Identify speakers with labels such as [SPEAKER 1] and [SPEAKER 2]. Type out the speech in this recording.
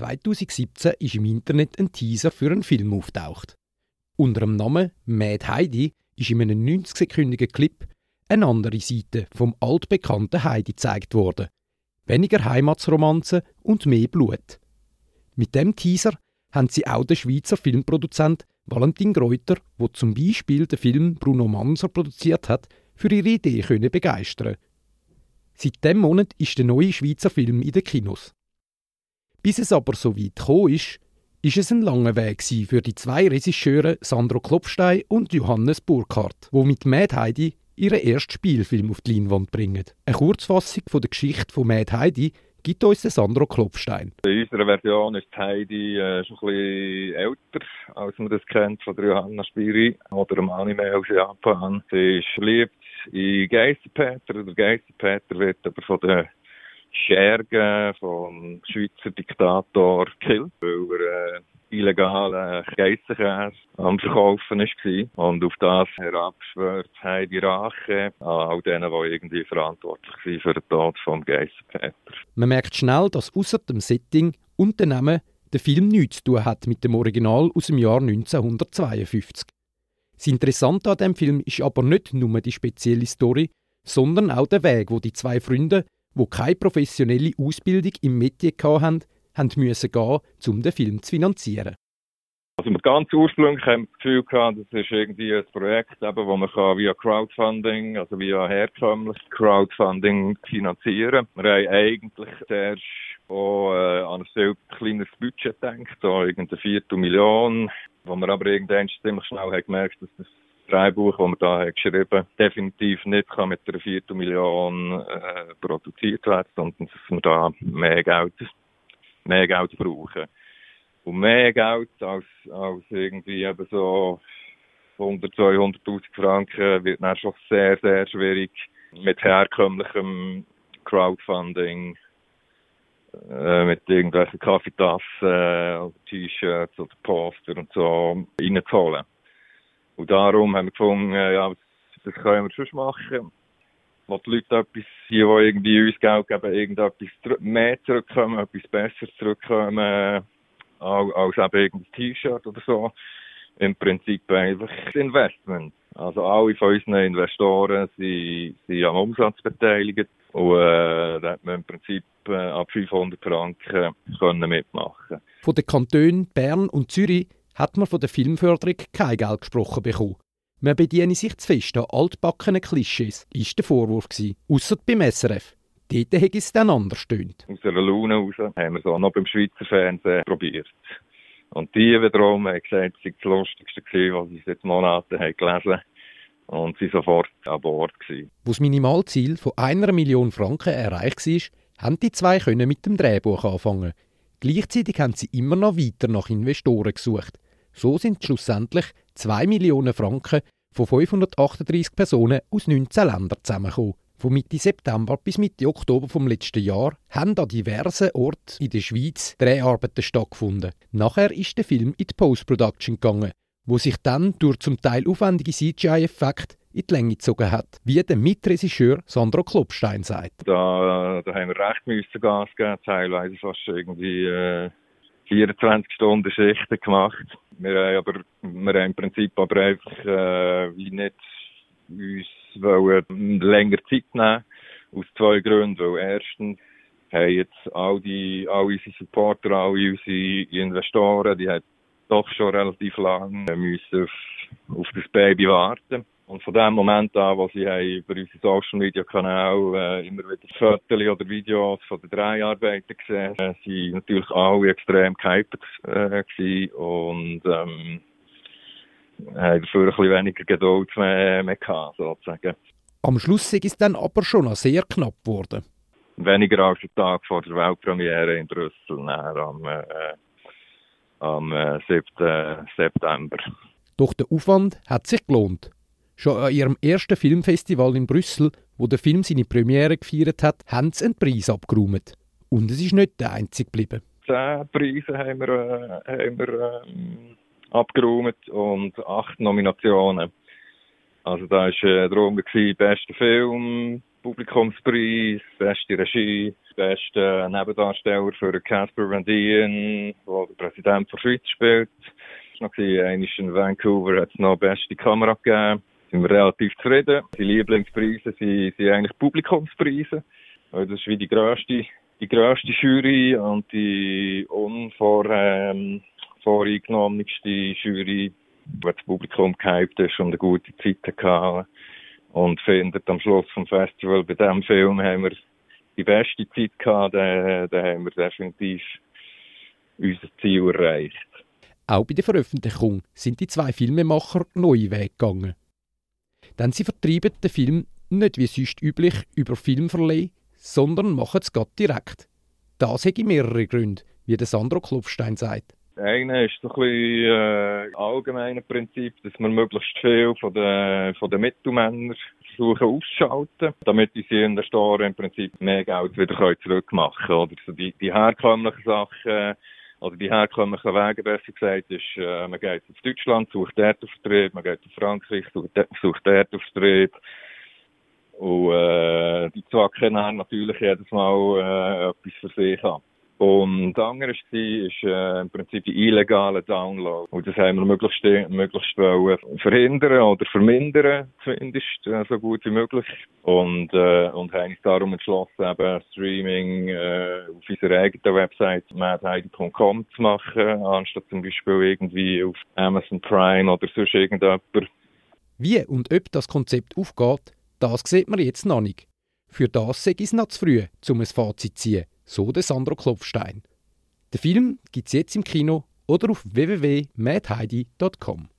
[SPEAKER 1] 2017 ist im Internet ein Teaser für einen Film auftaucht. Unter dem Namen Mad Heidi ist in einem 90-sekündigen Clip eine andere Seite vom altbekannten Heidi gezeigt worden. Weniger Heimatsromanze und mehr Blut. Mit dem Teaser haben sie auch den Schweizer Filmproduzent Valentin Greuter, wo zum Beispiel den Film Bruno Manser produziert hat, für ihre Idee können begeistern. Seit dem Monat ist der neue Schweizer Film in den Kinos. Bis es aber so weit gekommen ist, ist es ein langer Weg für die zwei Regisseure Sandro Klopfstein und Johannes Burkhardt, wo mit Mad Heidi ihren ersten Spielfilm auf die Leinwand bringen. Eine Kurzfassung von der Geschichte von Mad Heidi gibt uns Sandro Klopfstein.
[SPEAKER 2] In unserer Version ist Heidi äh, schon ein bisschen älter, als man das kennt von der Johanna Spiri oder dem Anime aus Japan. Sie ist verliebt in Geissenpeter. Der Geissenpeter wird aber von den Schergen vom Schweizer Diktator gekillt, weil er äh, illegalen Geissenkäse am Verkaufen war. Und auf das herabschwört Heidi Rache an all denen, die irgendwie verantwortlich sind für den Tod vom Geissenpeter.
[SPEAKER 1] Man merkt schnell, dass außer dem Setting und dem Namen der Film nichts zu tun hat mit dem Original aus dem Jahr 1952. Das Interessante an dem Film ist aber nicht nur die spezielle Story, sondern auch der Weg, wo die zwei Freunde, wo keine professionelle Ausbildung im Metier hatten, haben müssen gehen, um den Film zu finanzieren.
[SPEAKER 2] Also ganz ursprünglich haben wir das Gefühl gehabt, das ist irgendwie ein Projekt, eben, wo man kann via Crowdfunding, also via herkömmliches Crowdfunding finanzieren. Wir haben eigentlich zuerst auch äh, an ein sehr kleines Budget gedacht, so irgendeine Viertelmillion, wo wir aber irgendwann ziemlich schnell haben gemerkt, dass das Drehbuch, das wir da haben geschrieben definitiv nicht kann mit einer Viertelmillion äh, produziert werden, sondern dass wir da mehr Geld mehr Geld brauchen. Und mehr Geld als, als irgendwie eben so 100, 200.000 Franken wird dann schon sehr, sehr schwierig mit herkömmlichem Crowdfunding, äh, mit irgendwelchen Kaffeetassen, äh, T-Shirts oder Poster und so reinzuholen. Und darum haben wir gefunden, äh, ja, das können wir schon machen wo die Leute etwas, die, die irgendwie uns Geld geben, irgendetwas mehr zurückkommen, etwas Besseres zurückkommen, als eben irgendein T-Shirt oder so. Im Prinzip einfach das Investment. Also alle von unseren Investoren sind, sind am Umsatz beteiligt und äh, da hat man im Prinzip äh, ab 500 Franken können mitmachen.
[SPEAKER 1] Von den Kantonen Bern und Zürich hat man von der Filmförderung kein Geld gesprochen bekommen. Man bediene sich zu fest an altbackenen Klischees, ist der Vorwurf gewesen. Ausser beim SRF. Dort hätte es dann anders tönt.
[SPEAKER 2] Aus einer Laune raus haben wir es auch noch beim Schweizer Fernsehen probiert. Und die wiederum haben gesagt, es sei das Lustigste gewesen, was sie seit Monaten haben gelesen und sie sofort an Bord gewesen.
[SPEAKER 1] Wo das Minimalziel von einer Million Franken erreicht war, haben die zwei können mit dem Drehbuch anfangen. Gleichzeitig haben sie immer noch weiter nach Investoren gesucht. So sind schlussendlich 2 Millionen Franken von 538 Personen aus 19 Ländern zusammengekommen. Von Mitte September bis Mitte Oktober vom letzten Jahr haben an diversen Orten in der Schweiz Dreharbeiten stattgefunden. Nachher ist der Film in die Post-Production gegangen, wo sich dann durch zum Teil aufwendige CGI-Effekte in die Länge gezogen hat, wie der Mitregisseur Sandro Klopstein sagt.
[SPEAKER 2] Da, da haben wir recht müssen Gas geben, teilweise fast irgendwie äh, 24 Stunden Schichten gemacht. Wir haben aber, wir haben im Prinzip aber einfach, äh, wie nicht uns länger Zeit nehmen. Aus zwei Gründen. Weil erstens haben jetzt all die, all unsere Supporter, all unsere Investoren, die haben doch schon relativ lange müssen auf, auf das Baby warten. Und von dem Moment an, wo sie haben über unseren Social Media Kanal äh, immer wieder Fotos oder Videos von den Dreharbeiten gesehen, äh, sind natürlich alle extrem gehyped äh, gewesen und ähm, haben dafür ein bisschen weniger Geduld mehr, mehr gehabt, sozusagen.
[SPEAKER 1] Am Schluss ist es dann aber schon noch sehr knapp geworden.
[SPEAKER 2] Weniger als den Tag vor der Weltpremiere in Brüssel, am, äh, am äh, 7. September.
[SPEAKER 1] Doch der Aufwand hat sich gelohnt. Schon an ihrem ersten Filmfestival in Brüssel, wo der Film seine Premiere gefeiert hat, haben sie einen Preis abgeräumt. Und es ist nicht der einzige geblieben.
[SPEAKER 2] Zehn Preise haben wir, äh, haben wir ähm, abgeräumt und acht Nominationen. Also da war äh, darum bester Film, Publikumspreis, beste Regie, beste Nebendarsteller für Casper Van Dien, der der Präsident der Schweiz spielt. Noch einmal in Vancouver hat es noch beste Kamera gegeben. Sind wir relativ zufrieden. Die Lieblingspreise sind, sind eigentlich Publikumspreise. Das ist wie die grösste, die grösste Jury und die unvor, ähm, Jury, wo das Publikum gehypt ist und eine gute Zeit hatte. Und findet am Schluss vom Festival, bei diesem Film haben wir die beste Zeit gehabt, dann, dann haben wir definitiv unser Ziel erreicht.
[SPEAKER 1] Auch bei der Veröffentlichung sind die zwei Filmemacher neue Wege gegangen. Denn sie vertreiben den Film nicht wie sonst üblich über Filmverleih, sondern machen es gerade direkt. Das hätte mehrere Gründe, wie der Sandro Klopfstein sagt.
[SPEAKER 2] Einer ist so ein äh, allgemeines Prinzip, dass man möglichst viel von den, von den Mittelmännern versuchen auszuschalten, damit sie in der Store im Prinzip mehr Geld wieder zurückmachen können. Oder so die, die herkömmlichen Sachen, oder die herkömmlichen Wege, besser gesagt, ist, äh, man geht auf Deutschland, sucht dort Auftrieb, man geht auf Frankreich, sucht, sucht dort Auftrieb. Und äh, die zwacken natürlich jedes Mal äh, etwas für sich an. Und andere war, ist äh, im Prinzip die illegale Download. Und das haben wir möglichst, möglichst wollen verhindern oder vermindern, zumindest äh, so gut wie möglich. Und, äh, und haben uns darum entschlossen, eben Streaming äh, auf unserer eigenen Website madheidi.com zu machen, anstatt zum Beispiel irgendwie auf Amazon Prime oder sonst irgendjemand.
[SPEAKER 1] Wie und ob das Konzept aufgeht, das sieht man jetzt noch nicht. Für das sei es noch zu früh, um ein Fazit zu ziehen so der Sandro Klopfstein. Der Film gibt es jetzt im Kino oder auf www.madheidi.com.